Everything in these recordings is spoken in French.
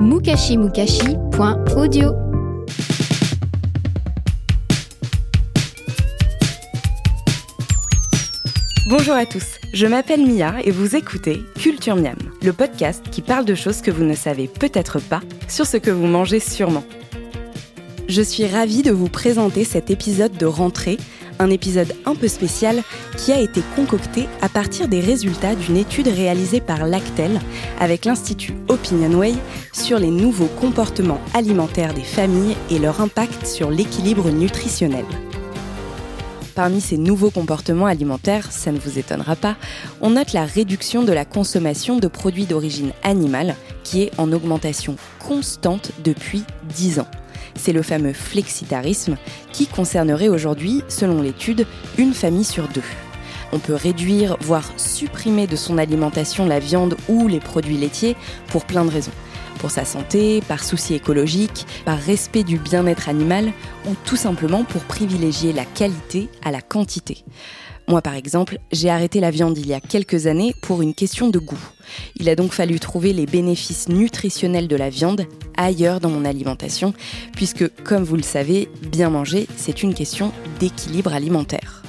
mukashimukashi.audio. Bonjour à tous, je m'appelle Mia et vous écoutez Culture Miam, le podcast qui parle de choses que vous ne savez peut-être pas sur ce que vous mangez sûrement. Je suis ravie de vous présenter cet épisode de rentrée, un épisode un peu spécial qui a été concocté à partir des résultats d'une étude réalisée par Lactel avec l'Institut Opinionway sur les nouveaux comportements alimentaires des familles et leur impact sur l'équilibre nutritionnel. Parmi ces nouveaux comportements alimentaires, ça ne vous étonnera pas, on note la réduction de la consommation de produits d'origine animale qui est en augmentation constante depuis 10 ans. C'est le fameux flexitarisme qui concernerait aujourd'hui, selon l'étude, une famille sur deux. On peut réduire, voire supprimer de son alimentation la viande ou les produits laitiers pour plein de raisons pour sa santé, par souci écologique, par respect du bien-être animal ou tout simplement pour privilégier la qualité à la quantité. Moi par exemple, j'ai arrêté la viande il y a quelques années pour une question de goût. Il a donc fallu trouver les bénéfices nutritionnels de la viande ailleurs dans mon alimentation, puisque comme vous le savez, bien manger, c'est une question d'équilibre alimentaire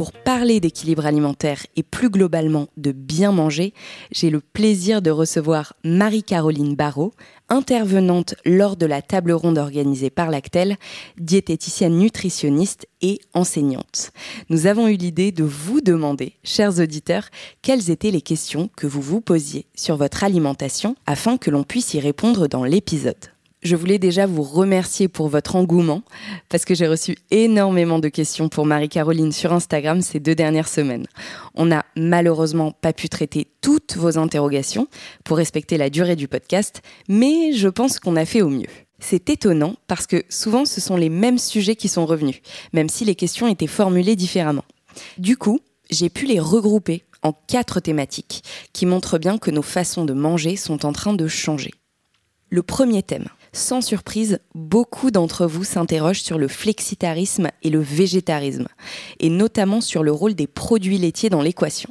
pour parler d'équilibre alimentaire et plus globalement de bien manger, j'ai le plaisir de recevoir Marie-Caroline Barrault, intervenante lors de la table ronde organisée par Lactel, diététicienne nutritionniste et enseignante. Nous avons eu l'idée de vous demander, chers auditeurs, quelles étaient les questions que vous vous posiez sur votre alimentation afin que l'on puisse y répondre dans l'épisode. Je voulais déjà vous remercier pour votre engouement parce que j'ai reçu énormément de questions pour Marie-Caroline sur Instagram ces deux dernières semaines. On n'a malheureusement pas pu traiter toutes vos interrogations pour respecter la durée du podcast, mais je pense qu'on a fait au mieux. C'est étonnant parce que souvent ce sont les mêmes sujets qui sont revenus, même si les questions étaient formulées différemment. Du coup, j'ai pu les regrouper en quatre thématiques qui montrent bien que nos façons de manger sont en train de changer. Le premier thème, sans surprise, beaucoup d'entre vous s'interrogent sur le flexitarisme et le végétarisme, et notamment sur le rôle des produits laitiers dans l'équation.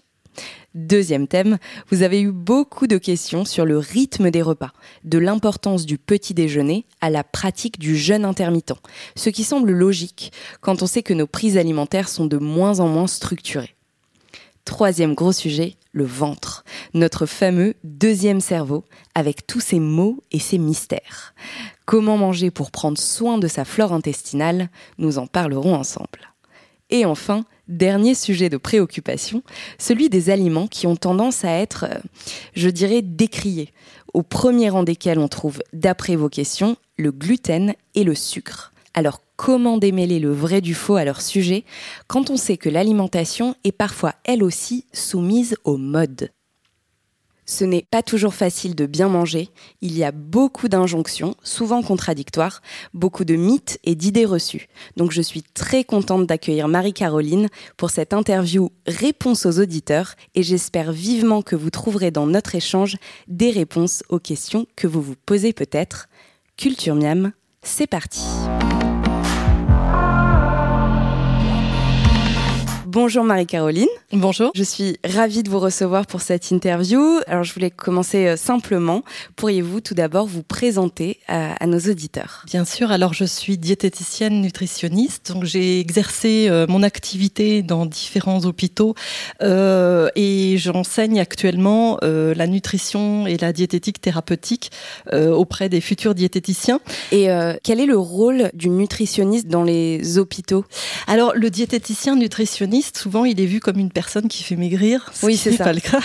Deuxième thème, vous avez eu beaucoup de questions sur le rythme des repas, de l'importance du petit déjeuner à la pratique du jeûne intermittent, ce qui semble logique quand on sait que nos prises alimentaires sont de moins en moins structurées. Troisième gros sujet, le ventre, notre fameux deuxième cerveau, avec tous ses mots et ses mystères. Comment manger pour prendre soin de sa flore intestinale Nous en parlerons ensemble. Et enfin, dernier sujet de préoccupation, celui des aliments qui ont tendance à être, euh, je dirais, décriés, au premier rang desquels on trouve, d'après vos questions, le gluten et le sucre. Alors comment démêler le vrai du faux à leur sujet quand on sait que l'alimentation est parfois elle aussi soumise au mode? Ce n'est pas toujours facile de bien manger, il y a beaucoup d'injonctions, souvent contradictoires, beaucoup de mythes et d'idées reçues. Donc je suis très contente d'accueillir Marie-Caroline pour cette interview Réponse aux auditeurs et j'espère vivement que vous trouverez dans notre échange des réponses aux questions que vous vous posez peut-être. Culture Miam, c'est parti. Bonjour Marie-Caroline. Bonjour. Je suis ravie de vous recevoir pour cette interview. Alors je voulais commencer euh, simplement. Pourriez-vous tout d'abord vous présenter à, à, nos auditeurs? Bien sûr. Alors je suis diététicienne nutritionniste. Donc j'ai exercé euh, mon activité dans différents hôpitaux euh, et j'enseigne actuellement euh, la nutrition et la diététique thérapeutique auprès des futurs diététiciens. Et quel est le rôle du nutritionniste dans les hôpitaux? Alors le diététicien nutritionniste nutritionniste, souvent il est vu comme une personne qui fait maigrir. Oui, c'est ça. Pas le cas.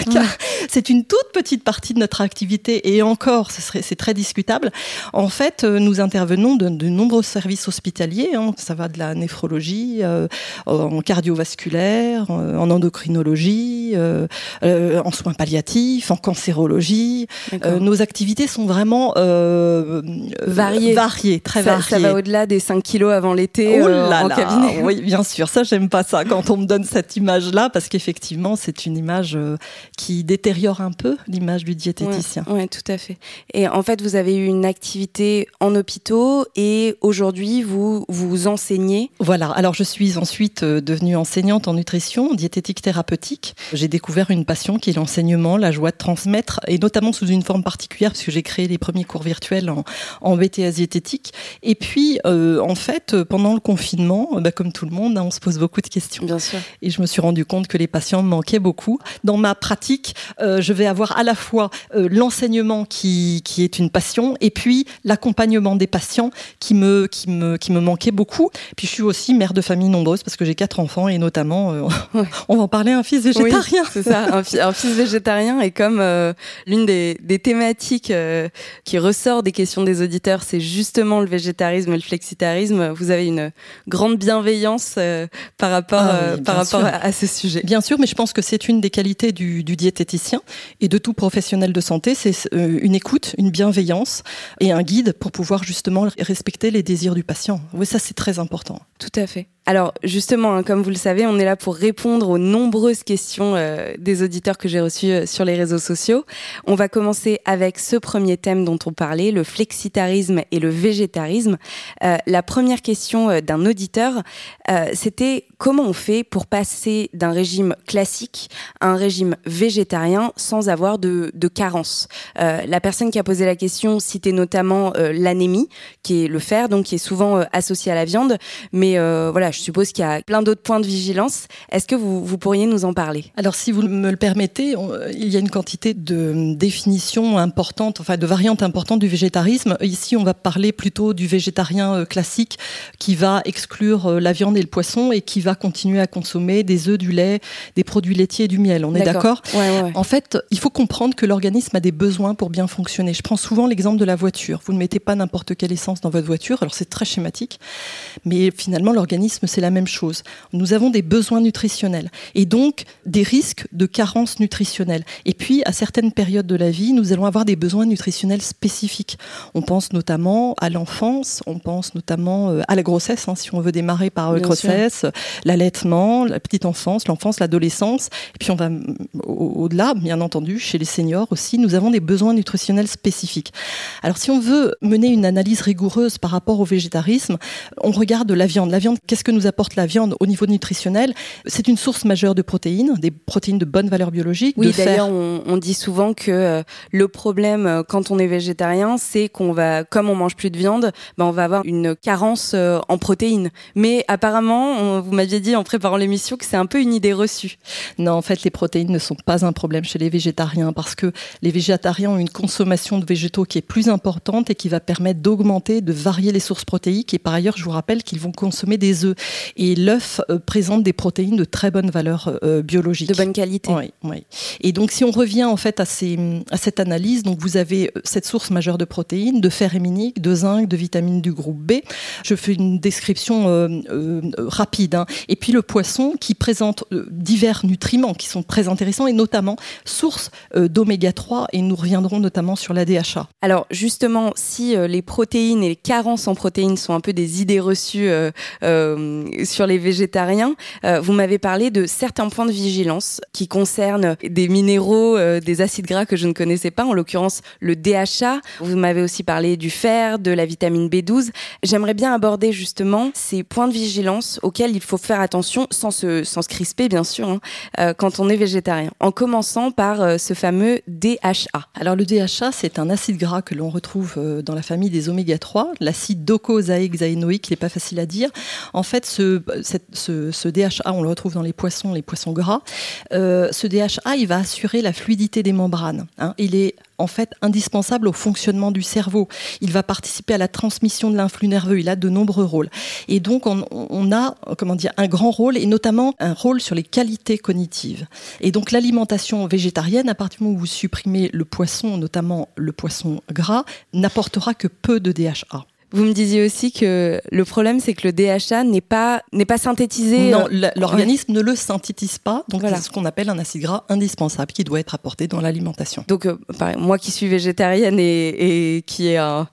C'est une toute petite partie de notre activité et encore, c'est très discutable. En fait, euh, nous intervenons de, de nombreux services hospitaliers. Hein. Ça va de la néphrologie, euh, en cardiovasculaire, euh, en endocrinologie, euh, en soins palliatifs, en cancérologie. nos activités sont vraiment variées. variées, très variées. Ça va au-delà des 5 kilos avant l'été oh en cabinet. Oui, bien sûr. Ça, j'aime pas ça quand on me donne cette image-là parce qu'effectivement, c'est une image qui détériore un peu l'image du diététicien. Oui, ouais, tout à fait. Et en fait, vous avez eu une activité en hôpitaux et aujourd'hui, vous vous enseignez. Voilà. Alors, je suis ensuite euh, devenue enseignante en nutrition, diététique thérapeutique. J'ai découvert une passion qui est l'enseignement, la joie de transmettre, et notamment sous une forme particulière, puisque j'ai créé les premiers cours virtuels en, en BTS diététique. Et puis, euh, en fait, pendant le confinement, bah, comme tout le monde, hein, on se pose beaucoup de questions. Bien sûr. Et je me suis rendu compte que les patients me manquaient beaucoup. Dans ma pratique, euh, je vais avoir à la fois euh, l'enseignement qui, qui est une passion, et puis l'accompagnement des patients qui me, qui, me, qui me manquait beaucoup. Puis je suis aussi mère de famille nombreuse parce que j'ai quatre enfants et notamment, euh, on va en parler, un fils végétarien. Oui, c'est ça, un, un, fils végétarien. Et comme euh, l'une des, des, thématiques euh, qui ressort des questions des auditeurs, c'est justement le végétarisme et le flexitarisme, vous avez une grande bienveillance par rapport, ah par rapport à, à, ce sujet. Bien sûr, mais je pense que c'est une des qualités du, du diététicien et de tout professionnel de santé, c'est une écoute, une bienveillance et un guide pour pouvoir justement respecter les désirs du patient. Oui, ça c'est très important. Tout à fait. Alors justement, hein, comme vous le savez, on est là pour répondre aux nombreuses questions euh, des auditeurs que j'ai reçus euh, sur les réseaux sociaux. On va commencer avec ce premier thème dont on parlait, le flexitarisme et le végétarisme. Euh, la première question d'un auditeur, c'était comment on fait pour passer d'un régime classique à un régime végétarien sans avoir de, de carence? la personne qui a posé la question citait notamment l'anémie, qui est le fer, donc qui est souvent associé à la viande, mais voilà je suppose qu'il y a plein d'autres points de vigilance. Est-ce que vous, vous, pourriez nous en parler? Alors, si vous me le permettez, on, il y a une quantité de définitions importantes, enfin de variantes importantes du végétarisme. Ici, on va parler plutôt du végétarien euh, classique qui va exclure euh, la viande et le poisson et qui va continuer à consommer des œufs, du lait, des produits laitiers et du miel. On est d'accord ouais, ouais. En fait, il faut comprendre que l'organisme a des besoins pour bien fonctionner. Je prends souvent l'exemple de la voiture. Vous ne mettez pas n'importe quelle essence dans votre voiture, alors c'est très schématique, mais finalement, l'organisme c'est la même chose. Nous avons des besoins nutritionnels et donc des risques de carence nutritionnelle. Et puis, à certaines périodes de la vie, nous allons avoir des besoins nutritionnels spécifiques. On pense notamment à l'enfance, on pense notamment euh, à la grossesse, hein, si on veut démarrer par la grossesse, l'allaitement, la petite enfance, l'enfance, l'adolescence. Et puis, on va au-delà, bien entendu, chez les seniors aussi, nous avons des besoins nutritionnels spécifiques. Alors, si on veut mener une analyse rigoureuse par rapport au végétarisme, on regarde la viande. La viande, qu'est-ce que nous apporte la viande au niveau nutritionnel, c'est une source majeure de protéines, des protéines de bonne valeur biologique. Oui, d'ailleurs, on, on, dit souvent que euh, le problème euh, quand on est végétarien, c'est qu'on va, comme on mange plus de viande, ben on va avoir une carence euh, en protéines. Mais apparemment, on, vous m'aviez dit en préparant l'émission que c'est un peu une idée reçue. Non, en fait, les protéines ne sont pas un problème chez les végétariens parce que les végétariens ont une consommation de végétaux qui est plus importante et qui va permettre d'augmenter, de varier les sources protéiques. Et par ailleurs, je vous rappelle qu'ils vont consommer des œufs. Et l'œuf euh, présente des protéines de très bonne valeur euh, biologique. De bonne qualité. Oui, oui. Et donc, si on revient en fait à, ces, à cette analyse, donc vous avez euh, cette source majeure de protéines, de fer héminique, de zinc, de vitamines du groupe B. Je fais une description euh, euh, rapide. Hein. Et puis le poisson qui présente euh, divers nutriments qui sont très intéressants et notamment source d'oméga 3 et nous reviendrons notamment sur la DHA. Alors justement, si les protéines et les carences en protéines sont un peu des idées reçues sur les végétariens. Euh, vous m'avez parlé de certains points de vigilance qui concernent des minéraux, euh, des acides gras que je ne connaissais pas, en l'occurrence le DHA. Vous m'avez aussi parlé du fer, de la vitamine B12. J'aimerais bien aborder justement ces points de vigilance auxquels il faut faire attention sans se, sans se crisper bien sûr hein, euh, quand on est végétarien. En commençant par euh, ce fameux DHA. Alors le DHA c'est un acide gras que l'on retrouve euh, dans la famille des oméga 3, l'acide docosahexaénoïque, il n'est pas facile à dire. Fait, ce, ce, DHA, on le retrouve dans les poissons, les poissons gras. Euh, ce DHA, il va assurer la fluidité des membranes. Hein. Il est en fait indispensable au fonctionnement du cerveau. Il va participer à la transmission de l'influx nerveux. Il a de nombreux rôles. Et donc, on, on, a, comment dire, un grand rôle et notamment un rôle sur les qualités cognitives. Et donc, l'alimentation végétarienne, à partir du moment où vous supprimez le poisson, notamment le poisson gras, n'apportera que peu de DHA. Vous me disiez aussi que le problème, c'est que le DHA n'est pas, n'est pas synthétisé. Non, euh, l'organisme ne le synthétise pas. Donc, c'est ce qu'on appelle un acide gras indispensable qui doit être apporté dans l'alimentation. Donc, euh, moi qui suis végétarienne et, et qui ai un,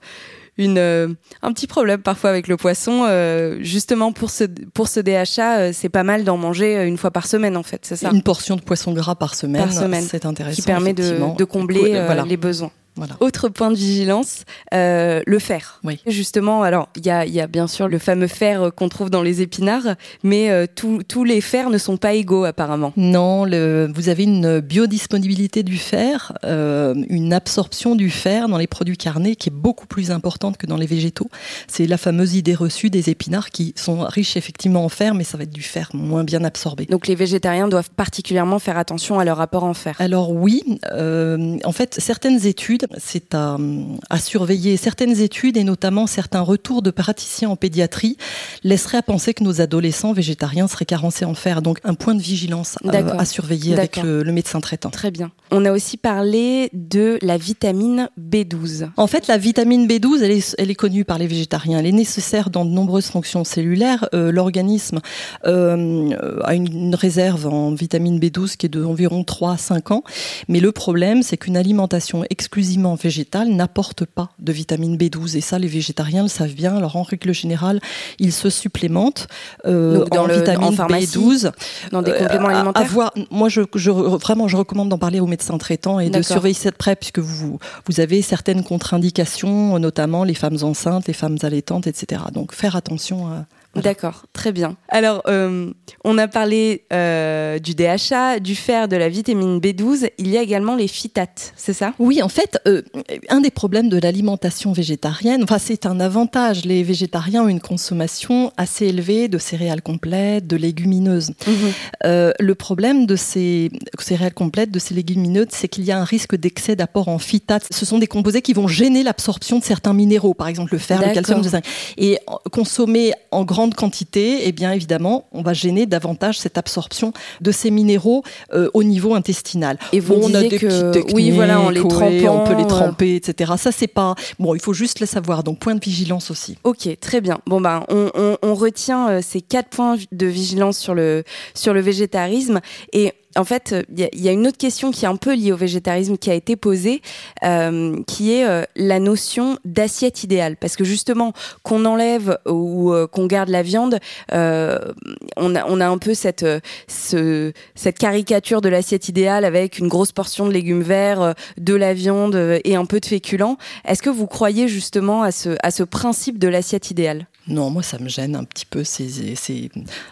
une, euh, un petit problème parfois avec le poisson. justement, pour ce, pour ce DHA, c'est pas mal d'en manger une fois par semaine, en fait, c'est ça? Une portion de poisson gras par semaine, semaine c'est intéressant. Qui permet de, de combler les besoins. Autre point de vigilance, euh, le fer. Oui. Justement, alors il y a, y a, bien sûr le fameux fer qu'on trouve dans les épinards, mais euh, tous les fers ne sont pas égaux apparemment. Non, le, vous avez une biodisponibilité du fer, euh, une absorption du fer dans les produits carnés qui est beaucoup plus importante que dans les végétaux. C'est la fameuse idée reçue des épinards qui sont riches effectivement en fer, mais ça va être du fer moins bien absorbé. Donc les végétariens doivent particulièrement faire attention à leur rapport en fer. Alors oui, en fait certaines études c'est à, surveiller. Certaines études, et notamment certains retours de praticiens en pédiatrie, laisseraient à penser que nos adolescents végétariens seraient carencés en fer. Donc un point de vigilance à, surveiller avec le, médecin traitant. Très bien. On a aussi parlé de la vitamine B12. En fait, la vitamine B12, elle est, connue par les végétariens. Elle est nécessaire dans de nombreuses fonctions cellulaires. Euh, l'organisme euh, a une, réserve en vitamine B12 qui est d'environ 3 à 5 ans. Mais le problème, c'est qu'une alimentation exclusive végétal n'apporte pas de vitamine B12 et ça les végétariens le savent bien. Alors en règle générale, ils se supplémentent euh, dans en le, vitamine B12 dans des compléments euh, alimentaires. moi je, vraiment je recommande d'en parler aux médecins traitants et de surveiller cette près puisque vous vous avez certaines contre-indications, notamment les femmes enceintes, les femmes allaitantes, etc. Donc faire attention à D'accord, très bien. Alors, euh, on a parlé euh, du DHA, du fer, de la vitamine B12. Il y a également les phytates, c'est ça? Oui, en fait, euh, un des problèmes de l'alimentation végétarienne, enfin, c'est un avantage. Les végétariens ont une consommation assez élevée de céréales complètes, de légumineuses. Mhm. le problème de ces céréales complètes, de ces légumineuses, c'est qu'il y a un risque d'excès d'apport en phytates. Ce sont des composés qui vont gêner l'absorption de certains minéraux, par exemple le fer, le calcium, le zinc. Et consommer en grande quantité, eh bien évidemment, on va gêner davantage cette absorption de ces minéraux euh, au niveau intestinal. Et vous on a des que oui, voilà, on les on peut les euh. tremper, etc. Ça c'est pas bon. Il faut juste le savoir. Donc point de vigilance aussi. Ok, très bien. Bon ben, on, on, on retient euh, ces quatre points de vigilance sur le sur le végétarisme et en fait, il y, a une autre question qui est un peu liée au végétarisme qui a été posée, euh, qui est euh, la notion d'assiette idéale. Parce que justement, qu'on enlève ou euh, qu'on garde la viande, on, a, on a un peu cette, ce, cette caricature de l'assiette idéale avec une grosse portion de légumes verts, de la viande et un peu de féculents. Est-ce que vous croyez justement à ce, à ce principe de l'assiette idéale? Non, moi ça me gêne un petit peu. C'est,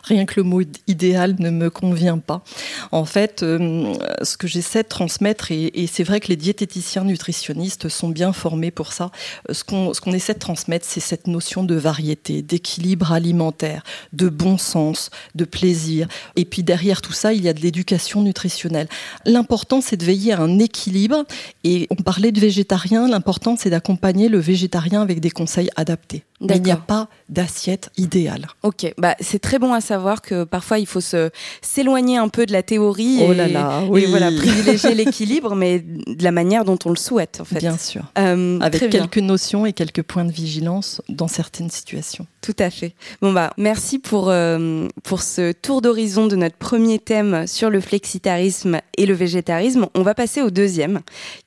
rien que le mot idéal ne me convient pas. En fait, euh, ce que j'essaie de transmettre, et, c'est vrai que les diététiciens nutritionnistes sont bien formés pour ça. Euh, ce qu'on, qu'on essaie de transmettre, c'est cette notion de variété, d'équilibre alimentaire, de bon sens, de plaisir. Et puis derrière tout ça, il y a de l'éducation nutritionnelle. L'important, c'est de veiller à un équilibre. Et on parlait de végétarien. L'important, c'est d'accompagner le végétarien avec des conseils adaptés. Il n'y a pas d'assiette idéale. Ok, bah c'est très bon à savoir que parfois il faut se s'éloigner un peu de la théorie oh là là, oui. et voilà privilégier l'équilibre, mais de la manière dont on le souhaite en fait. Bien sûr. Euh, Avec quelques notions et quelques points de vigilance dans certaines situations. Tout à fait. Bon bah merci pour euh, pour ce tour d'horizon de notre premier thème sur le flexitarisme et le végétarisme. On va passer au deuxième,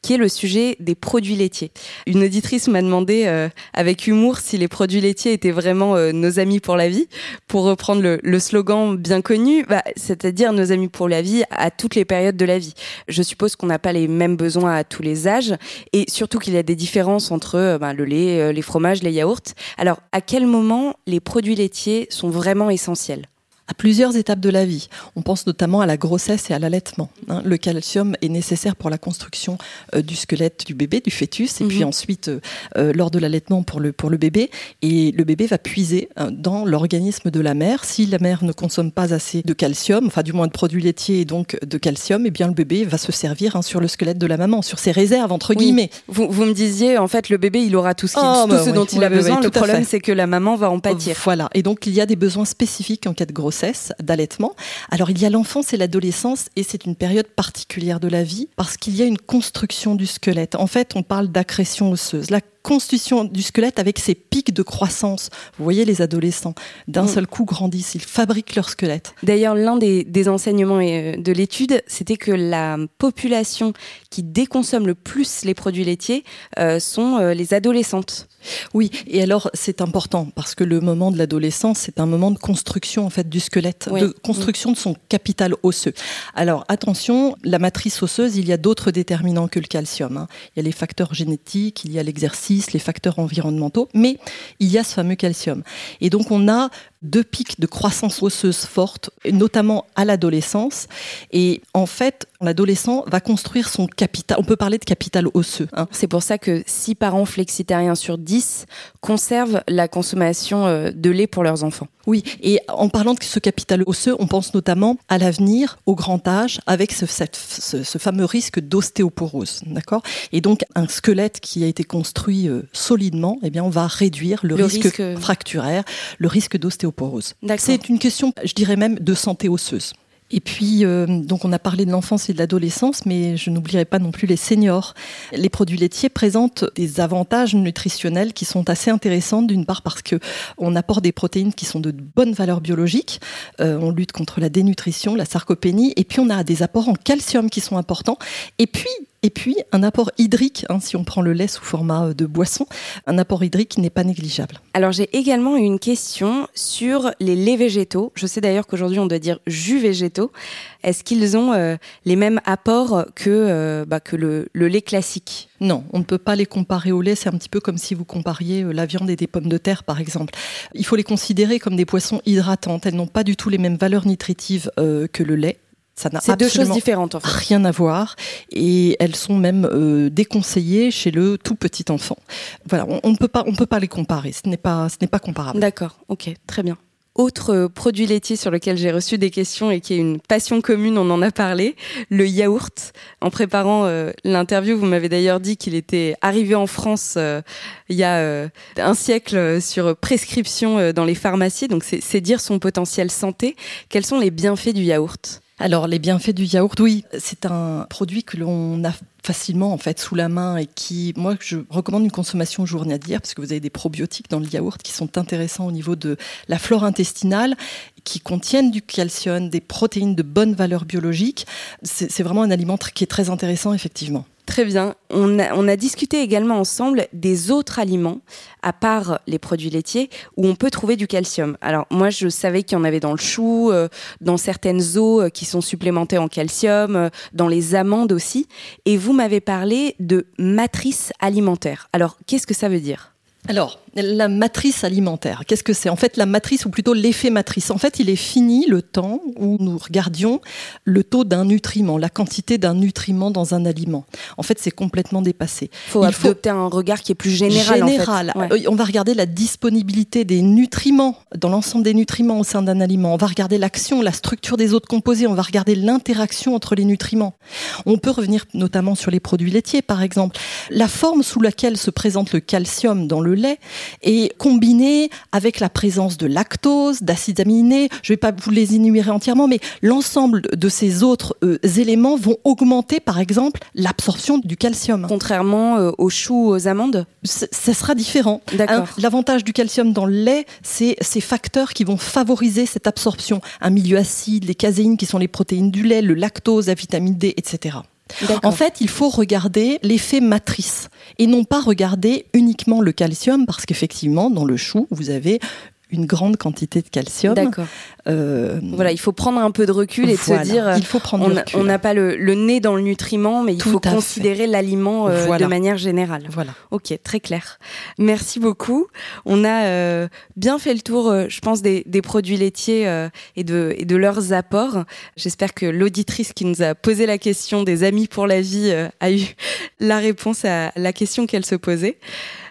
qui est le sujet des produits laitiers. Une auditrice m'a demandé euh, avec humour si les produits laitiers étaient vraiment euh, nos amis pour la vie, pour reprendre le, slogan bien connu, bah, c'est-à-dire nos amis pour la vie à toutes les périodes de la vie. Je suppose qu'on n'a pas les mêmes besoins à tous les âges, et surtout qu'il y a des différences entre bah, le lait, les fromages, les yaourts. Alors à quel moment les produits laitiers sont vraiment essentiels? À plusieurs étapes de la vie. On pense notamment à la grossesse et à l'allaitement. Hein. Le calcium est nécessaire pour la construction euh, du squelette du bébé, du fœtus, et puis mhm. ensuite euh, euh, lors de l'allaitement pour le, pour le bébé. Et le bébé va puiser dans l'organisme de la mère. Si la mère ne consomme pas assez de calcium, enfin du moins de produits laitiers et donc de calcium, eh bien le bébé va se servir hein, sur le squelette de la maman, sur ses réserves entre guillemets. Vous, vous, me disiez en fait le bébé il aura tout ce, oh, bah ce dont il a besoin. le problème c'est que la maman va en pâtir. Voilà. Et donc il y a des besoins spécifiques en cas de grossesse d'allaitement. Alors il y a l'enfance et l'adolescence et c'est une période particulière de la vie parce qu'il y a une construction du squelette. En fait, on parle d'accrétion osseuse. Constitution du squelette avec ses pics de croissance. Vous voyez les adolescents, d'un mm. seul coup grandissent, ils fabriquent leur squelette. D'ailleurs, l'un des, enseignements euh, de l'étude, c'était que la population qui déconsomme le plus les produits laitiers euh, sont euh, les adolescentes. Oui, et alors c'est important parce que le moment de l'adolescence, c'est un moment de construction en fait du squelette, de construction de son capital osseux. Alors attention, la matrice osseuse, il y a d'autres déterminants que le calcium. Hein. Il y a les facteurs génétiques, il y a l'exercice, les facteurs environnementaux, mais il y a ce fameux calcium. Et donc on a deux pics de croissance osseuse forte, notamment à l'adolescence. Et en fait, l'adolescent va construire son capital. On peut parler de capital osseux. Hein. C'est pour ça que 6 parents flexitariens sur 10 conservent la consommation euh, de lait pour leurs enfants. Oui, et en parlant de ce capital osseux, on pense notamment à l'avenir, au grand âge, avec ce, ce, fameux risque d'ostéoporose, d'accord? Et donc un squelette qui a été construit euh, solidement, eh bien on va réduire le, risque, fracturaire, le risque d'ostéoporose. C'est une question, je dirais même, de santé osseuse. Et puis, euh, donc on a parlé de l'enfance et de l'adolescence, mais je n'oublierai pas non plus les seniors. Les produits laitiers présentent des avantages nutritionnels qui sont assez intéressants, d'une part parce que on apporte des protéines qui sont de bonne valeur biologique, euh, on lutte contre la dénutrition, la sarcopénie, et puis on a des apports en calcium qui sont importants. Et puis et puis un apport hydrique, hein, si on prend le lait sous format euh, de boisson, un apport hydrique n'est pas négligeable. Alors j'ai également une question sur les laits végétaux. Je sais d'ailleurs qu'aujourd'hui on doit dire jus végétaux. Est-ce qu'ils ont euh, les mêmes apports que, euh, bah, que le, lait classique? Non, on ne peut pas les comparer au lait. C'est un petit peu comme si vous compariez la viande et des pommes de terre, par exemple. Il faut les considérer comme des poissons hydratantes. Elles n'ont pas du tout les mêmes valeurs nutritives que le lait. Ça n'a C'est deux choses différentes en fait. Rien à voir et elles sont même euh, déconseillées chez le tout petit enfant. Voilà, on ne peut pas on peut pas les comparer. Ce n'est pas ce n'est pas comparable. D'accord, ok, très bien. Autre euh, produit laitier sur lequel j'ai reçu des questions et qui est une passion commune, on en a parlé, le yaourt. En préparant euh, l'interview, vous m'avez d'ailleurs dit qu'il était arrivé en France il y a un siècle sur prescription dans les pharmacies, donc c'est dire son potentiel santé. Quels sont les bienfaits du yaourt? Alors les bienfaits du yaourt, oui, c'est un produit que l'on a facilement en fait sous la main et qui, moi, je recommande une consommation journalière parce que vous avez des probiotiques dans le yaourt qui sont intéressants au niveau de la flore intestinale, qui contiennent du calcium, des protéines de bonne valeur biologique. C'est vraiment un aliment qui est très intéressant effectivement. Très bien. On a, discuté également ensemble des autres aliments, à part les produits laitiers, où on peut trouver du calcium. Alors moi, je savais qu'il y en avait dans le chou, euh, dans certaines eaux euh, qui sont supplémentées en calcium, euh, dans les amandes aussi. Et vous m'avez parlé de matrice alimentaire. Alors, qu'est-ce que ça veut dire? Alors, la matrice alimentaire, qu'est-ce que c'est? En fait, la matrice, ou plutôt l'effet matrice, en fait, il est fini le temps où nous regardions le taux d'un nutriment, la quantité d'un nutriment dans un aliment. En fait, c'est complètement dépassé. Faut il faut adopter un regard qui est plus général. Général. Euh, on va regarder la disponibilité des nutriments, dans l'ensemble des nutriments au sein d'un aliment. On va regarder l'action, la structure des autres composés. On va regarder l'interaction entre les nutriments. On peut revenir notamment sur les produits laitiers, par exemple. La forme sous laquelle se présente le calcium dans le lait est combiné avec la présence de lactose, d'acides aminés. Je ne vais pas vous les énumérer entièrement, mais l'ensemble de ces autres euh, éléments vont augmenter, par exemple, l'absorption du calcium. Contrairement euh, aux choux, aux amandes? Ça sera différent. Hein, l'avantage du calcium dans le lait, c'est ces facteurs qui vont favoriser cette absorption. Un milieu acide, les caséines qui sont les protéines du lait, le lactose, la vitamine D, etc. En fait, il faut regarder l'effet matrice et non pas regarder uniquement le calcium parce qu'effectivement, dans le chou, vous avez une grande quantité de calcium. D'accord. Euh, voilà, il faut prendre un peu de recul et se dire, il faut prendre on n'a pas le, nez dans le nutriment, mais il faut considérer l'aliment euh, de manière générale. Voilà. Ok, très clair. Merci beaucoup. On a euh, bien fait le tour, je pense, des, produits laitiers et, de, et de leurs apports. J'espère que l'auditrice qui nous a posé la question des amis pour la vie a eu la réponse à la question qu'elle se posait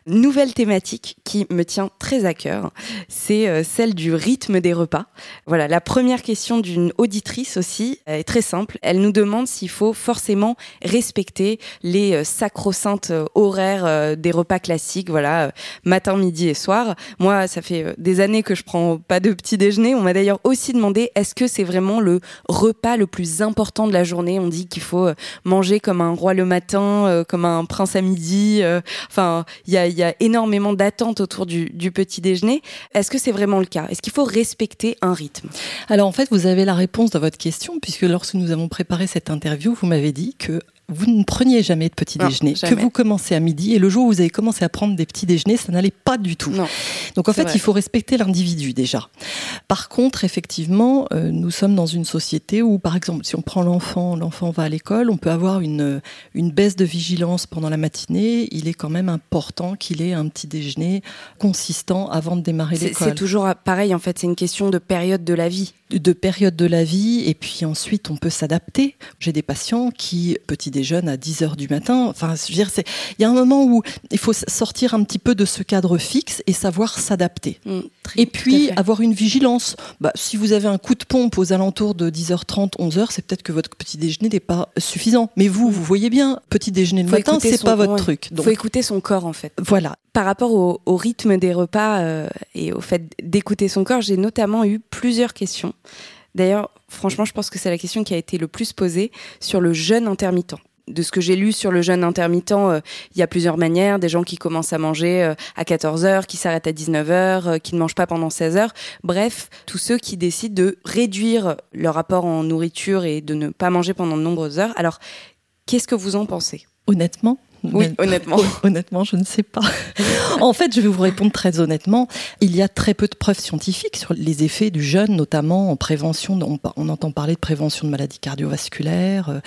nouvelle thématique qui me tient très à cœur, c'est euh, celle du rythme des repas. Voilà, la première question d'une auditrice aussi est très simple. Elle nous demande s'il faut forcément respecter les euh, sacro-saintes euh, horaires des repas classiques, voilà, matin, midi et soir. Moi, ça fait des années que je prends pas de petit déjeuner. On m'a d'ailleurs aussi demandé est-ce que c'est vraiment le repas le plus important de la journée? On dit qu'il faut manger comme un roi le matin, comme un prince à midi. Enfin, il y a, il y a énormément d'attentes autour du, petit déjeuner. Est-ce que c'est vraiment le cas? Est-ce qu'il faut respecter un rythme? Alors en fait, vous avez la réponse dans votre question, puisque lorsque nous avons préparé cette interview, vous m'avez dit que vous ne preniez jamais de petit déjeuner, que vous commencez à midi et le jour où vous avez commencé à prendre des petits déjeuners, ça n'allait pas du tout. Donc en fait, il faut respecter l'individu déjà. Par contre, effectivement, euh, nous sommes dans une société où, par exemple, si on prend l'enfant, l'enfant va à l'école, on peut avoir une, une baisse de vigilance pendant la matinée. Il est quand même important qu'il ait un petit déjeuner consistant avant de démarrer l'école. C'est toujours pareil, en fait, c'est une question de période de la vie de période de la vie et puis ensuite on peut s'adapter. J'ai des patients qui petit déjeunent à 10 heures du matin. Enfin, je veux dire, il y a un moment où il faut sortir un petit peu de ce cadre fixe et savoir s'adapter. Mm, et puis avoir une vigilance. Bah, si vous avez un coup de pompe aux alentours de 10h30, 11h, c'est peut-être que votre petit déjeuner n'est pas suffisant. Mais vous, mm. vous voyez bien, petit déjeuner le matin, c'est pas votre truc. Il faut écouter son corps en fait. Voilà. Par rapport au, rythme des repas euh, et au fait d'écouter son corps, j'ai notamment eu plusieurs questions. D'ailleurs, franchement, je pense que c'est la question qui a été le plus posée sur le jeûne intermittent de ce que j'ai lu sur le jeûne intermittent, euh, il y a plusieurs manières. Des gens qui commencent à manger euh, à 14 heures, qui s'arrêtent à 19 heures, qui ne mangent pas pendant 16 heures. Bref, tous ceux qui décident de réduire leur apport en nourriture et de ne pas manger pendant de nombreuses heures. Alors, qu'est-ce que vous en pensez? Honnêtement, oui, honnêtement. Honnêtement, je ne sais pas. en fait, je vais vous répondre très honnêtement. Il y a très peu de preuves scientifiques sur les effets du jeûne, notamment en prévention. On, entend parler de prévention de maladies cardiovasculaires, euh,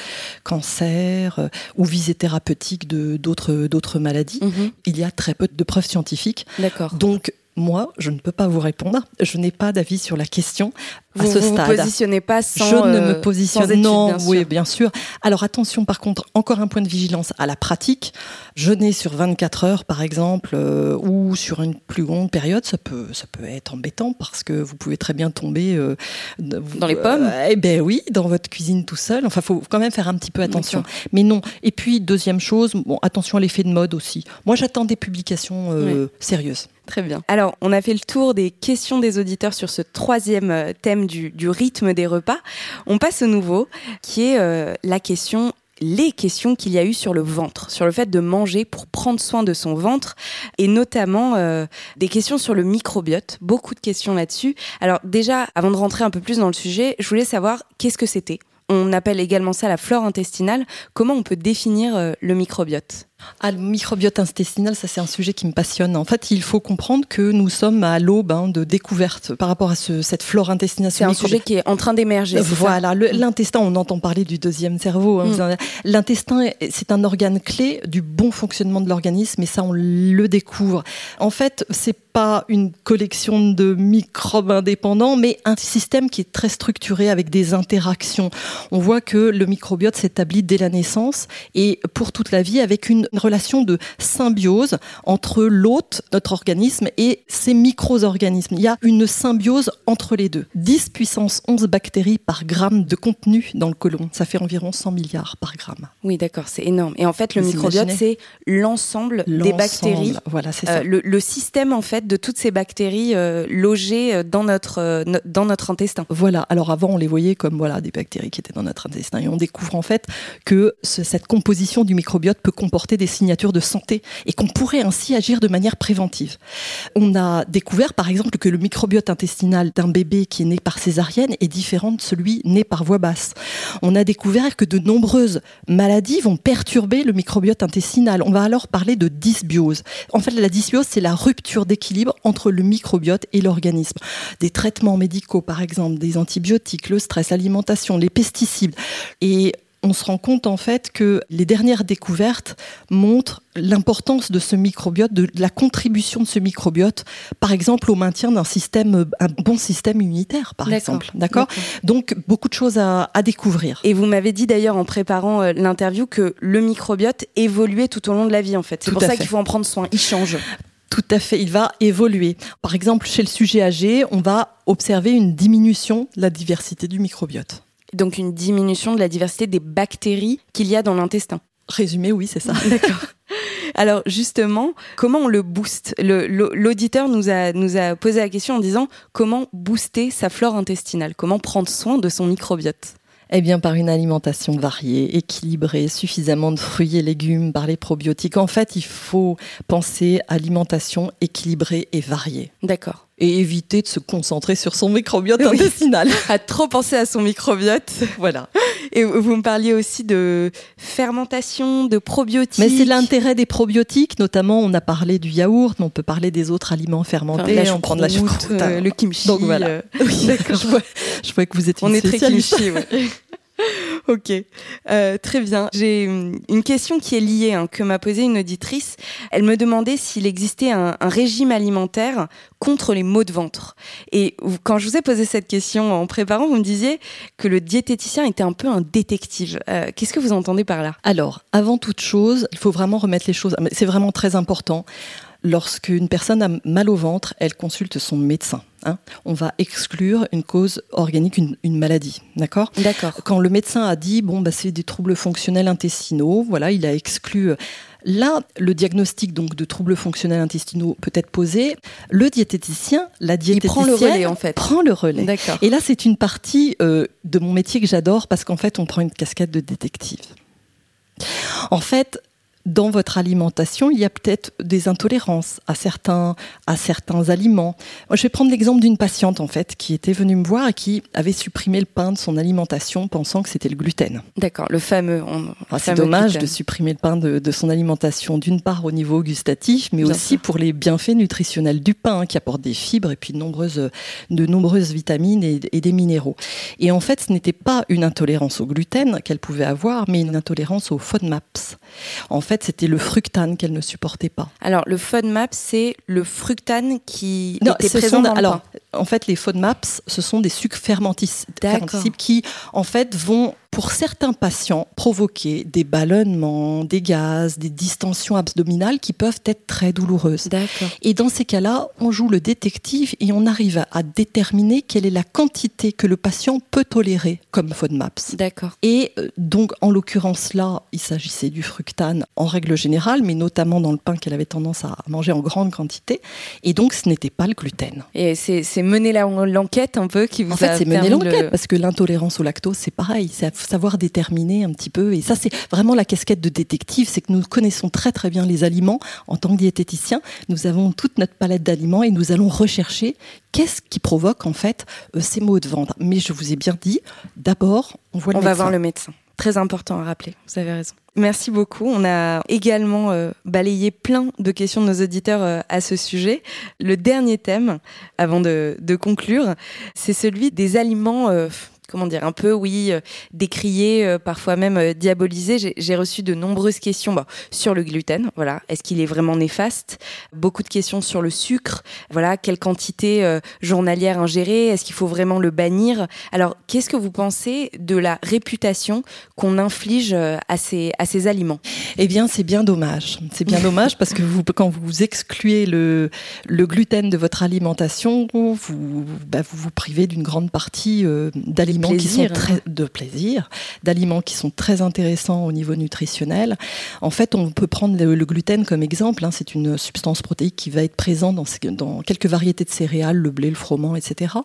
cancer euh, ou visée thérapeutique de d'autres d'autres maladies. Mhm. Il y a très peu de preuves scientifiques. D'accord. Donc moi, je ne peux pas vous répondre. Je n'ai pas d'avis sur la question à ce vous stade. Vous positionnez pas sans. Je ne me euh, positionne. non, bien oui, bien sûr. Alors attention, par contre, encore un point de vigilance à la pratique. Jeûner sur 24 heures, par exemple, euh, ou sur une plus longue période, ça peut, ça peut être embêtant parce que vous pouvez très bien tomber euh, dans les pommes. eh ben oui, dans votre cuisine tout seul. Enfin, faut quand même faire un petit peu attention. Mais non. Et puis deuxième chose, bon, attention à l'effet de mode aussi. Moi, j'attends des publications sérieuses. Très bien. Alors, on a fait le tour des questions des auditeurs sur ce troisième euh, thème du, rythme des repas. On passe au nouveau, qui est euh, la question les questions qu'il y a eu sur le ventre, sur le fait de manger pour prendre soin de son ventre, et notamment euh, des questions sur le microbiote, beaucoup de questions là-dessus. Alors déjà, avant de rentrer un peu plus dans le sujet, je voulais savoir qu'est-ce que c'était. On appelle également ça la flore intestinale. Comment on peut définir le microbiote? Ah, le microbiote intestinal, ça c'est un sujet qui me passionne. En fait, il faut comprendre que nous sommes à l'aube hein, de découverte par rapport à cette flore intestinale. C'est un sujet qui est en train d'émerger. Voilà, l'intestin, on entend parler du deuxième cerveau. Hein, mm. L'intestin, c'est un organe clé du bon fonctionnement de l'organisme, et ça, on le découvre. En fait, c'est pas une collection de microbes indépendants, mais un système qui est très structuré avec des interactions. On voit que le microbiote s'établit dès la naissance et pour toute la vie avec une relation de symbiose entre l'hôte, notre organisme, et ces micro-organismes. Il y a une symbiose entre les deux. 10 puissance 11 bactéries par gramme de contenu dans le côlon. Ça fait environ 100 milliards par gramme. Oui, d'accord, c'est énorme. Et en fait, le microbiote, c'est l'ensemble des bactéries. Voilà, c'est ça. Euh, le, système, en fait, de toutes ces bactéries euh, logées euh, dans notre, dans notre intestin. Voilà. Alors avant, on les voyait comme voilà, des bactéries qui étaient dans notre intestin. Et on découvre en fait que cette composition du microbiote peut comporter c'était des signatures de santé et qu'on pourrait ainsi agir de manière préventive. On a découvert par exemple que le microbiote intestinal d'un bébé qui est né par césarienne est différent de celui né par voie basse. On a découvert que de nombreuses maladies vont perturber le microbiote intestinal. On va alors parler de dysbiose. En fait, la dysbiose, c'est la rupture d'équilibre entre le microbiote et l'organisme. Des traitements médicaux, par exemple, des antibiotiques, le stress, l'alimentation, les pesticides. Et on se rend compte en fait que les dernières découvertes montrent l'importance de ce microbiote, de la contribution de ce microbiote, par exemple au maintien d'un système, un bon système immunitaire, par exemple. D'accord. Donc beaucoup de choses à, découvrir. Et vous m'avez dit d'ailleurs en préparant euh, l'interview que le microbiote évoluait tout au long de la vie en fait. C'est pour ça qu'il faut en prendre soin. Il change. Tout à fait, il va évoluer. Par exemple, chez le sujet âgé, on va observer une diminution de la diversité du microbiote donc une diminution de la diversité des bactéries qu'il y a dans l'intestin. Résumé, oui, c'est ça. D'accord. Alors justement, comment on le booste? L'auditeur nous a, nous a posé la question en disant comment booster sa flore intestinale, comment prendre soin de son microbiote? Eh bien, par une alimentation variée, équilibrée, suffisamment de fruits et légumes, par les probiotiques. En fait, il faut penser alimentation équilibrée et variée. D'accord et éviter de se concentrer sur son microbiote intestinal. à trop penser à son microbiote. Voilà. Et vous me parliez aussi de fermentation, de probiotiques. Mais c'est l'intérêt des probiotiques, notamment on a parlé du yaourt, mais on peut parler des autres aliments fermentés. on prend de la choucroute, euh, le kimchi. Donc voilà. Euh, oui, je, vois, je vois que vous êtes une On est très kimchi, ouais. Ok, euh, très bien. J'ai une question qui est liée, hein, que m'a posée une auditrice. Elle me demandait s'il existait un, régime alimentaire contre les maux de ventre. Et quand je vous ai posé cette question en préparant, vous me disiez que le diététicien était un peu un détective. Euh, qu'est-ce que vous entendez par là? Alors, avant toute chose, il faut vraiment remettre les choses. C'est vraiment très important. Lorsqu'une personne a mal au ventre, elle consulte son médecin. Hein. On va exclure une cause organique, une, maladie, d'accord? D'accord. Quand le médecin a dit bon bah c'est des troubles fonctionnels intestinaux, voilà, il a exclu. Euh, là, le diagnostic donc de troubles fonctionnels intestinaux peut être posé. Le diététicien, la diététicienne, prend le relais en fait. Prend le relais. D'accord. Et là, c'est une partie euh, de mon métier que j'adore parce qu'en fait, on prend une casquette de détective. En fait, dans votre alimentation, il y a peut-être des intolérances à certains, à certains aliments. je vais prendre l'exemple d'une patiente, en fait, qui était venue me voir et qui avait supprimé le pain de son alimentation pensant que c'était le gluten. D'accord, le fameux. Ah, c'est dommage de supprimer le pain de, son alimentation, d'une part au niveau gustatif, mais aussi pour les bienfaits nutritionnels du pain, hein, qui apporte des fibres et puis de nombreuses, de nombreuses vitamines et, et des minéraux. Et en fait, ce n'était pas une intolérance au gluten qu'elle pouvait avoir, mais une intolérance aux FODMAPs. En fait, c'était le fructane qu'elle ne supportait pas. Alors, le FODMAP, c'est le fructane qui était présent dans alors, en fait, les FODMAPs, ce sont des sucres fermenticibles qui, en fait, vont pour certains patients, provoquer des ballonnements, des gaz, des distensions abdominales qui peuvent être très douloureuses. Et dans ces cas-là, on joue le détective et on arrive à déterminer quelle est la quantité que le patient peut tolérer comme FODMAPs. D'accord. Et euh, donc, en l'occurrence là, il s'agissait du fructane en règle générale, mais notamment dans le pain qu'elle avait tendance à manger en grande quantité. Et donc, ce n'était pas le gluten. Et c'est mener l'enquête un peu qui vous en fait, c'est mener l'enquête parce que l'intolérance au lactose, c'est pareil. Savoir déterminer un petit peu. Et ça, c'est vraiment la casquette de détective, c'est que nous connaissons très très bien les aliments en tant que diététicien. Nous avons toute notre palette d'aliments et nous allons rechercher qu'est-ce qui provoque en fait euh, ces maux de ventre. Mais je vous ai bien dit, d'abord, on voit le on va voir le médecin. Très important à rappeler, vous avez raison. Merci beaucoup. On a également euh, balayé plein de questions de nos auditeurs euh, à ce sujet. Le dernier thème, avant de, de conclure, c'est celui des aliments comment dire, un peu, oui, euh, décrié, euh, parfois même euh, diabolisé. J'ai reçu de nombreuses questions bah, sur le gluten. Voilà, est-ce qu'il est vraiment néfaste? Beaucoup de questions sur le sucre. Voilà, quelle quantité journalière ingérée Est-ce qu'il faut vraiment le bannir? Alors, qu'est-ce que vous pensez de la réputation qu'on inflige à ces à ces aliments? Eh bien, c'est bien dommage. C'est bien dommage parce que quand vous excluez le le gluten de votre alimentation, vous bah, vous, vous privez d'une grande partie d'aliments d'aliments qui sont très de plaisir, d'aliments qui sont très intéressants au niveau nutritionnel. En fait, on peut prendre le, gluten comme exemple. Hein. c'est une substance protéique qui va être présente dans, dans quelques variétés de céréales, le blé, le froment, etc.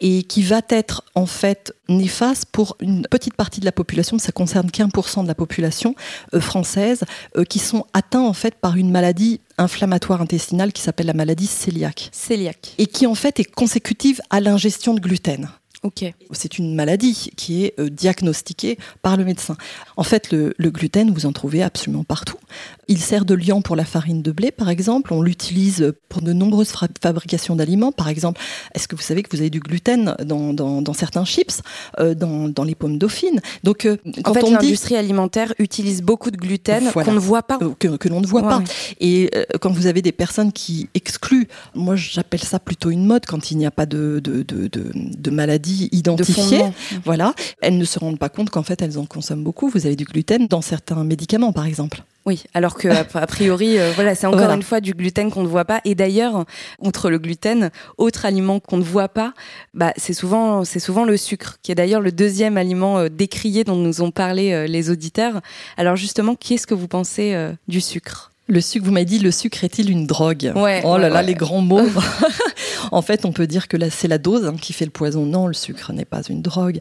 Et qui va être en fait néfaste pour une petite partie de la population. Ça concerne 15% de la population euh, française euh, qui sont atteints en fait par une maladie inflammatoire intestinale qui s'appelle la maladie cœliaque. Cœliaque. Et qui en fait est consécutive à l'ingestion de gluten. Ok. C'est une maladie qui est euh, diagnostiquée par le médecin. En fait, le, gluten, vous en trouvez absolument partout. Il sert de liant pour la farine de blé, par exemple. On l'utilise pour de nombreuses fabrications d'aliments. Par exemple, est-ce que vous savez que vous avez du gluten dans, dans, certains chips, euh, dans, dans, les pommes dauphines? Donc, euh, quand en fait, l'industrie alimentaire utilise beaucoup de gluten qu'on ne voit pas. Que, l'on ne voit pas. Et quand vous avez des personnes qui excluent, moi j'appelle ça plutôt une mode quand il n'y a pas de, de, de, de maladie identifiées. Voilà, elles ne se rendent pas compte qu'en fait elles en consomment beaucoup. Vous avez du gluten dans certains médicaments, par exemple. Oui, alors que a priori, euh, voilà, c'est encore une fois du gluten qu'on ne voit pas. Et d'ailleurs, contre le gluten, autre aliment qu'on ne voit pas, bah, c'est souvent, c'est souvent le sucre, qui est d'ailleurs le deuxième aliment euh, décrié dont nous ont parlé euh, les auditeurs. Alors justement, qu'est-ce que vous pensez du sucre? Le sucre, vous m'avez dit, le sucre est-il une drogue? Ouais, Oh là là, les grands mots. en fait, on peut dire que là, c'est la dose hein, qui fait le poison. Non, le sucre n'est pas une drogue.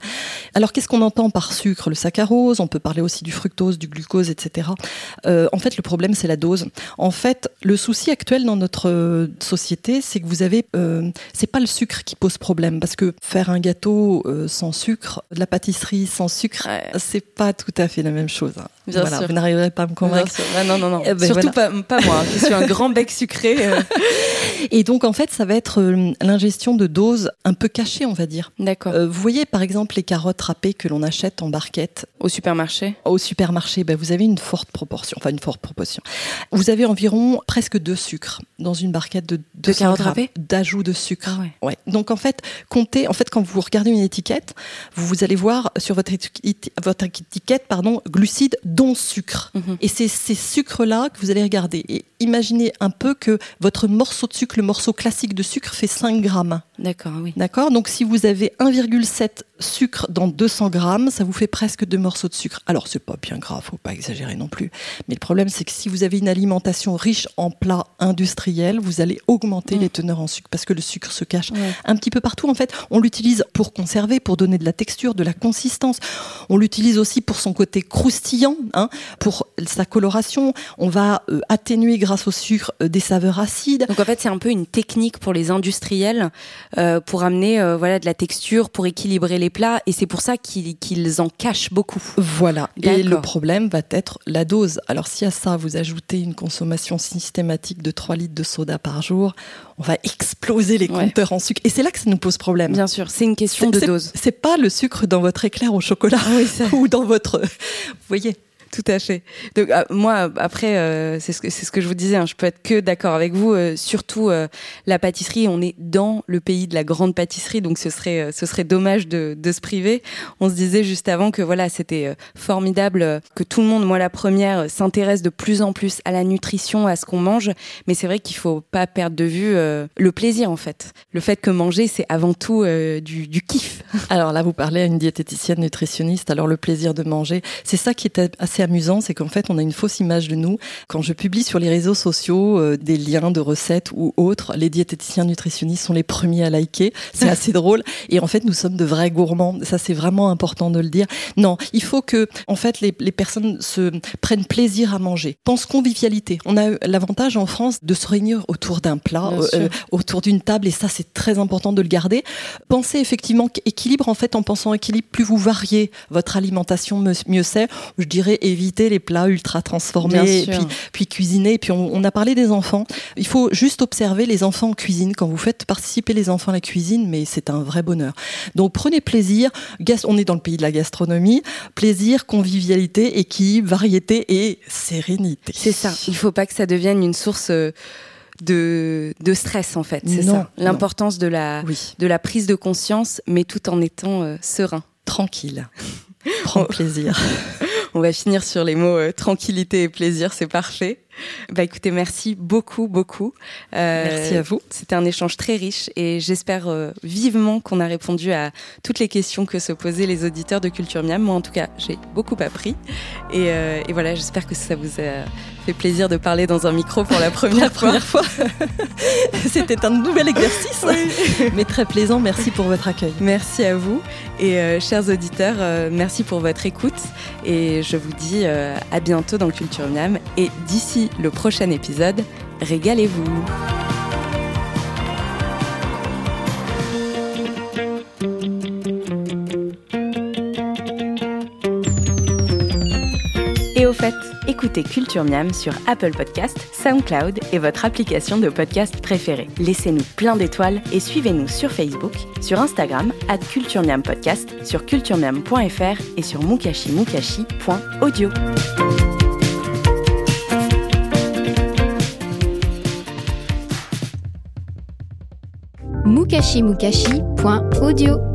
Alors, qu'est-ce qu'on entend par sucre? Le saccharose, on peut parler aussi du fructose, du glucose, etc. Euh, en fait, le problème, c'est la dose. En fait, le souci actuel dans notre euh, société, c'est que vous avez, euh, c'est pas le sucre qui pose problème, parce que faire un gâteau euh, sans sucre, de la pâtisserie sans sucre, c'est pas tout à fait la même chose. Hein. Bien voilà, sûr. Vous n'arriverez pas à me convaincre. Ah, non, non, non. Eh ben, Surtout pas, pas, moi, je suis un grand bec sucré. Et donc, en fait, ça va être euh, l'ingestion de doses un peu cachées, on va dire. D'accord. Euh, vous voyez, par exemple, les carottes râpées que l'on achète en barquette. Au supermarché? Au supermarché, ben, vous avez une forte proportion, enfin une forte proportion. Vous avez environ presque deux sucres dans une barquette de, de carottes râpées? D'ajout de sucre. Ah ouais. ouais. Donc, en fait, comptez, en fait, quand vous regardez une étiquette, vous, vous allez voir sur votre, étiquette, votre étiquette pardon, glucides dont sucre. Mhm. Et c'est ces sucres-là que vous allez regarder. Et imaginez un peu que votre morceau de sucre, le morceau classique de sucre, fait 5 grammes. D'accord, oui. D'accord? Donc si vous avez 1,7 sucre dans 200 grammes, ça vous fait presque deux morceaux de sucre. Alors c'est pas bien grave, faut pas exagérer non plus. Mais le problème c'est que si vous avez une alimentation riche en plats industriels, vous allez augmenter mm. les teneurs en sucre parce que le sucre se cache un petit peu partout. En fait, on l'utilise pour conserver, pour donner de la texture, de la consistance. On l'utilise aussi pour son côté croustillant, hein, pour sa coloration. On va euh, atténuer grâce au sucre euh, des saveurs acides. Donc en fait c'est un peu une technique pour les industriels euh, pour amener euh, voilà de la texture, pour équilibrer les plats, et c'est pour ça qu'ils en cachent beaucoup. Voilà. Et le problème va être la dose. Alors si à ça vous ajoutez une consommation systématique de 3 litres de soda par jour, on va exploser les compteurs en sucre. Et c'est là que ça nous pose problème. Bien sûr, c'est une question de dose. C'est pas le sucre dans votre éclair au chocolat ou dans votre. Vous voyez tout à fait. Donc ah, moi après euh, c'est ce que ce que je vous disais, hein, je peux être que d'accord avec vous. Euh, surtout euh, la pâtisserie, on est dans le pays de la grande pâtisserie, donc ce serait ce serait dommage de, se priver. On se disait juste avant que voilà c'était formidable que tout le monde, moi la première, s'intéresse de plus en plus à la nutrition, à ce qu'on mange. Mais c'est vrai qu'il faut pas perdre de vue le plaisir en fait. Le fait que manger c'est avant tout du, du kiff. Alors là vous parlez à une diététicienne nutritionniste. Alors le plaisir de manger, c'est ça qui est assez amusant, c'est qu'en fait, on a une fausse image de nous. Quand je publie sur les réseaux sociaux euh, des liens de recettes ou autres, les diététiciens nutritionnistes sont les premiers à liker. C'est assez drôle. Et en fait, nous sommes de vrais gourmands. Ça, c'est vraiment important de le dire. Non, il faut que, en fait, les, les personnes se prennent plaisir à manger. Pense convivialité. On a l'avantage en France de se réunir autour d'un plat, euh, euh, autour d'une table, et ça, c'est très important de le garder. Pensez effectivement équilibre. En fait, en pensant équilibre, plus vous variez votre alimentation, mieux c'est. Je dirais éviter les plats ultra transformés, puis, puis cuisiner. puis on, a parlé des enfants. Il faut juste observer les enfants en cuisine quand vous faites participer les enfants à la cuisine, mais c'est un vrai bonheur. Donc prenez plaisir. On est dans le pays de la gastronomie. Plaisir, convivialité, équilibre, variété et sérénité. C'est ça. Il faut pas que ça devienne une source euh, de, de stress en fait, c'est ça. L'importance de la, de la prise de conscience, mais tout en étant euh, serein. Tranquille. Prends plaisir. On va finir sur les mots euh, tranquillité et plaisir, c'est parfait. Bah écoutez, merci beaucoup, beaucoup. Euh, merci à vous. C'était un échange très riche et j'espère euh, vivement qu'on a répondu à toutes les questions que se posaient les auditeurs de Culture Miam. Moi, en tout cas, j'ai beaucoup appris et, euh, et voilà, j'espère que ça vous a fait plaisir de parler dans un micro pour la première, première fois. C'était un nouvel exercice, mais très plaisant. Merci pour votre accueil. Merci à vous et chers auditeurs, merci pour votre écoute et je vous dis euh, à bientôt dans Culture Miam et d'ici le prochain épisode, régalez-vous. Écoutez Culture Miam sur Apple Podcast, SoundCloud et votre application de podcast préférée. Laissez-nous plein d'étoiles et suivez-nous sur Facebook, sur Instagram, at Culture Miam Podcast, sur culturemiam.fr et sur mukashimukashi.audio. mukashimukashi.audio